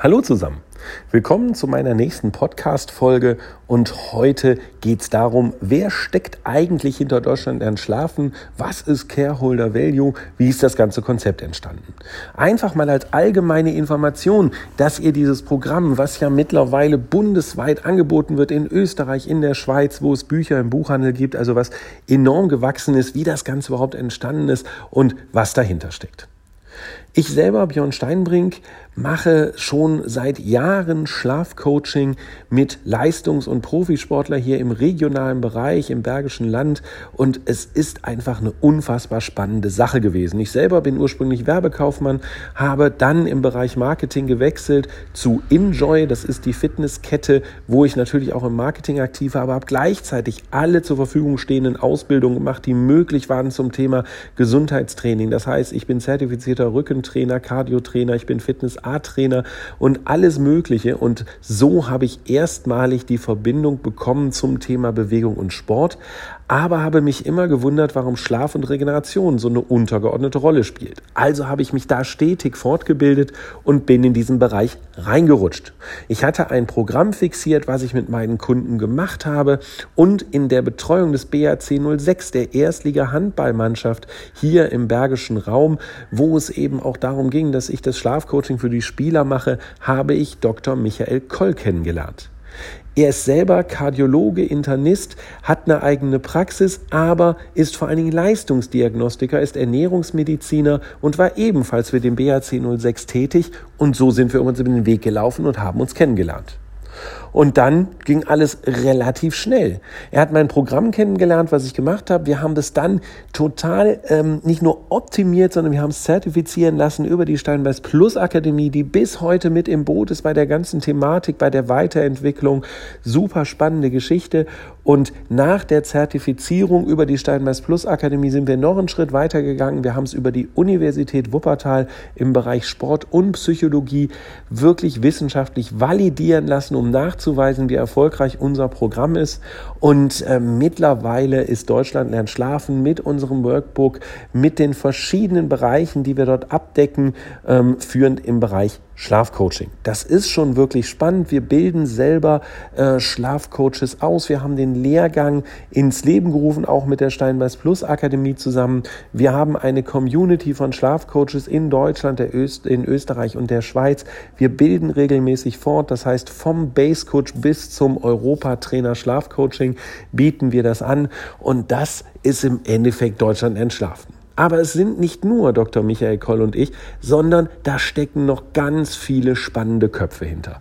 Hallo zusammen. Willkommen zu meiner nächsten Podcast-Folge und heute geht es darum, wer steckt eigentlich hinter Deutschland lernen schlafen? Was ist Careholder Value? Wie ist das ganze Konzept entstanden? Einfach mal als allgemeine Information, dass ihr dieses Programm, was ja mittlerweile bundesweit angeboten wird in Österreich, in der Schweiz, wo es Bücher im Buchhandel gibt, also was enorm gewachsen ist, wie das Ganze überhaupt entstanden ist und was dahinter steckt. Ich selber, Björn Steinbrink, mache schon seit Jahren Schlafcoaching mit Leistungs- und Profisportler hier im regionalen Bereich, im Bergischen Land. Und es ist einfach eine unfassbar spannende Sache gewesen. Ich selber bin ursprünglich Werbekaufmann, habe dann im Bereich Marketing gewechselt zu Enjoy. Das ist die Fitnesskette, wo ich natürlich auch im Marketing aktiv war, aber habe gleichzeitig alle zur Verfügung stehenden Ausbildungen gemacht, die möglich waren zum Thema Gesundheitstraining. Das heißt, ich bin zertifizierter Rückentrainer, Cardiotrainer, ich bin Fitness A-Trainer und alles Mögliche. Und so habe ich erstmalig die Verbindung bekommen zum Thema Bewegung und Sport aber habe mich immer gewundert, warum Schlaf und Regeneration so eine untergeordnete Rolle spielt. Also habe ich mich da stetig fortgebildet und bin in diesen Bereich reingerutscht. Ich hatte ein Programm fixiert, was ich mit meinen Kunden gemacht habe und in der Betreuung des BAC 06, der Erstliga Handballmannschaft hier im Bergischen Raum, wo es eben auch darum ging, dass ich das Schlafcoaching für die Spieler mache, habe ich Dr. Michael Koll kennengelernt. Er ist selber Kardiologe, Internist, hat eine eigene Praxis, aber ist vor allen Dingen Leistungsdiagnostiker, ist Ernährungsmediziner und war ebenfalls für den BAC 06 tätig. Und so sind wir uns über den Weg gelaufen und haben uns kennengelernt. Und dann ging alles relativ schnell. Er hat mein Programm kennengelernt, was ich gemacht habe. Wir haben das dann total ähm, nicht nur optimiert, sondern wir haben es zertifizieren lassen über die Steinbeis Plus Akademie, die bis heute mit im Boot ist bei der ganzen Thematik, bei der Weiterentwicklung. Super spannende Geschichte. Und nach der Zertifizierung über die Steinbeis Plus Akademie sind wir noch einen Schritt weiter gegangen. Wir haben es über die Universität Wuppertal im Bereich Sport und Psychologie wirklich wissenschaftlich validieren lassen, um nachzuweisen, wie erfolgreich unser Programm ist. Und äh, mittlerweile ist Deutschland lernt schlafen mit unserem Workbook, mit den verschiedenen Bereichen, die wir dort abdecken, ähm, führend im Bereich Schlafcoaching. Das ist schon wirklich spannend. Wir bilden selber äh, Schlafcoaches aus. Wir haben den Lehrgang ins Leben gerufen, auch mit der Steinbeis Plus Akademie zusammen. Wir haben eine Community von Schlafcoaches in Deutschland, der Öst, in Österreich und der Schweiz. Wir bilden regelmäßig fort. Das heißt, vom Base Coach bis zum Europa-Trainer Schlafcoaching bieten wir das an. Und das ist im Endeffekt Deutschland entschlafen. Aber es sind nicht nur Dr. Michael Koll und ich, sondern da stecken noch ganz viele spannende Köpfe hinter.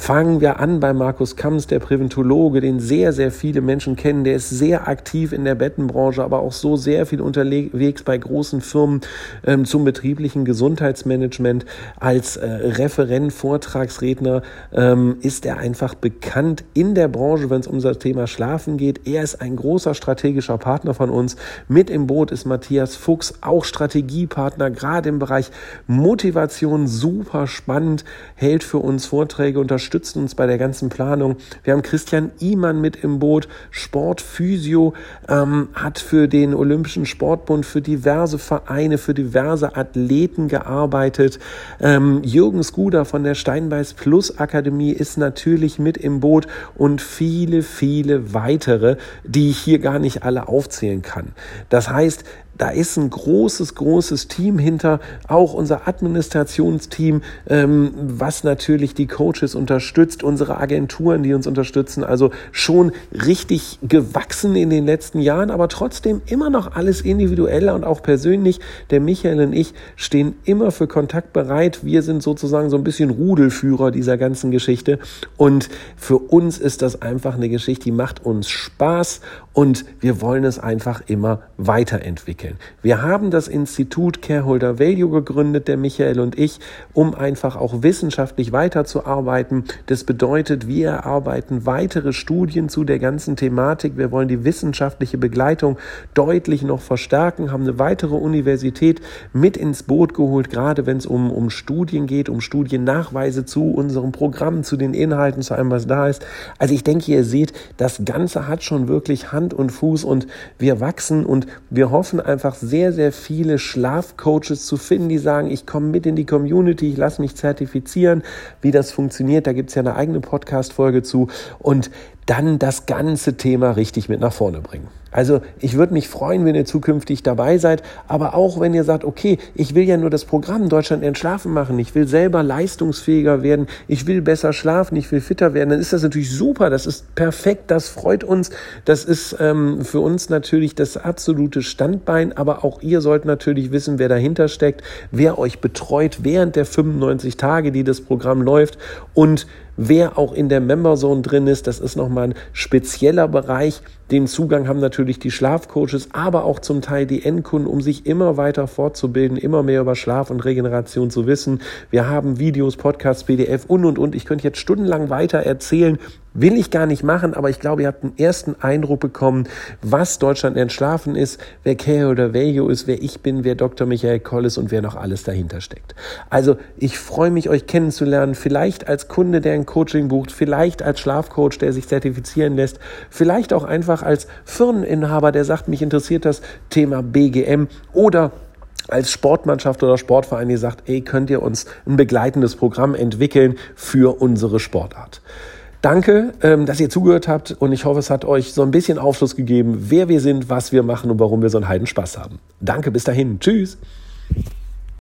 Fangen wir an bei Markus Kamms, der Präventologe, den sehr, sehr viele Menschen kennen. Der ist sehr aktiv in der Bettenbranche, aber auch so sehr viel unterwegs bei großen Firmen ähm, zum betrieblichen Gesundheitsmanagement. Als äh, Referent, Vortragsredner ähm, ist er einfach bekannt in der Branche, wenn es um das Thema Schlafen geht. Er ist ein großer strategischer Partner von uns. Mit im Boot ist Matthias Fuchs, auch Strategiepartner, gerade im Bereich Motivation, super spannend, hält für uns Vorträge, unterstützt uns bei der ganzen Planung. Wir haben Christian Imann mit im Boot, Sportphysio, ähm, hat für den Olympischen Sportbund, für diverse Vereine, für diverse Athleten gearbeitet. Ähm, Jürgen Skuder von der Steinbeiß Plus Akademie ist natürlich mit im Boot und viele, viele weitere, die ich hier gar nicht alle aufzählen kann. Das heißt, da ist ein großes, großes Team hinter, auch unser Administrationsteam, ähm, was natürlich die Coaches unterstützt, unsere Agenturen, die uns unterstützen. Also schon richtig gewachsen in den letzten Jahren, aber trotzdem immer noch alles individueller und auch persönlich. Der Michael und ich stehen immer für Kontakt bereit. Wir sind sozusagen so ein bisschen Rudelführer dieser ganzen Geschichte. Und für uns ist das einfach eine Geschichte, die macht uns Spaß und wir wollen es einfach immer weiterentwickeln entwickeln. Wir haben das Institut Careholder Value gegründet, der Michael und ich, um einfach auch wissenschaftlich weiterzuarbeiten. Das bedeutet, wir erarbeiten weitere Studien zu der ganzen Thematik. Wir wollen die wissenschaftliche Begleitung deutlich noch verstärken, haben eine weitere Universität mit ins Boot geholt, gerade wenn es um, um Studien geht, um Studiennachweise zu unserem Programm, zu den Inhalten, zu allem, was da ist. Also ich denke, ihr seht, das Ganze hat schon wirklich Hand und Fuß und wir wachsen und wir hoffen einfach, einfach sehr, sehr viele Schlafcoaches zu finden, die sagen, ich komme mit in die Community, ich lasse mich zertifizieren, wie das funktioniert. Da gibt es ja eine eigene Podcast-Folge zu. Und dann das ganze Thema richtig mit nach vorne bringen. Also ich würde mich freuen, wenn ihr zukünftig dabei seid, aber auch wenn ihr sagt, okay, ich will ja nur das Programm Deutschland entschlafen machen, ich will selber leistungsfähiger werden, ich will besser schlafen, ich will fitter werden, dann ist das natürlich super, das ist perfekt, das freut uns, das ist ähm, für uns natürlich das absolute Standbein, aber auch ihr sollt natürlich wissen, wer dahinter steckt, wer euch betreut während der 95 Tage, die das Programm läuft und wer auch in der Memberzone drin ist. Das ist nochmal ein spezieller Bereich. Den Zugang haben natürlich die Schlafcoaches, aber auch zum Teil die Endkunden, um sich immer weiter fortzubilden, immer mehr über Schlaf und Regeneration zu wissen. Wir haben Videos, Podcasts, PDF und, und, und. Ich könnte jetzt stundenlang weiter erzählen, Will ich gar nicht machen, aber ich glaube, ihr habt einen ersten Eindruck bekommen, was Deutschland entschlafen ist, wer Care oder Value ist, wer ich bin, wer Dr. Michael Koll ist und wer noch alles dahinter steckt. Also ich freue mich, euch kennenzulernen, vielleicht als Kunde, der ein Coaching bucht, vielleicht als Schlafcoach, der sich zertifizieren lässt, vielleicht auch einfach als Firmeninhaber, der sagt, mich interessiert das Thema BGM oder als Sportmannschaft oder Sportverein, die sagt, ey, könnt ihr uns ein begleitendes Programm entwickeln für unsere Sportart. Danke, ähm, dass ihr zugehört habt und ich hoffe, es hat euch so ein bisschen Aufschluss gegeben, wer wir sind, was wir machen und warum wir so einen Heidenspaß haben. Danke, bis dahin. Tschüss.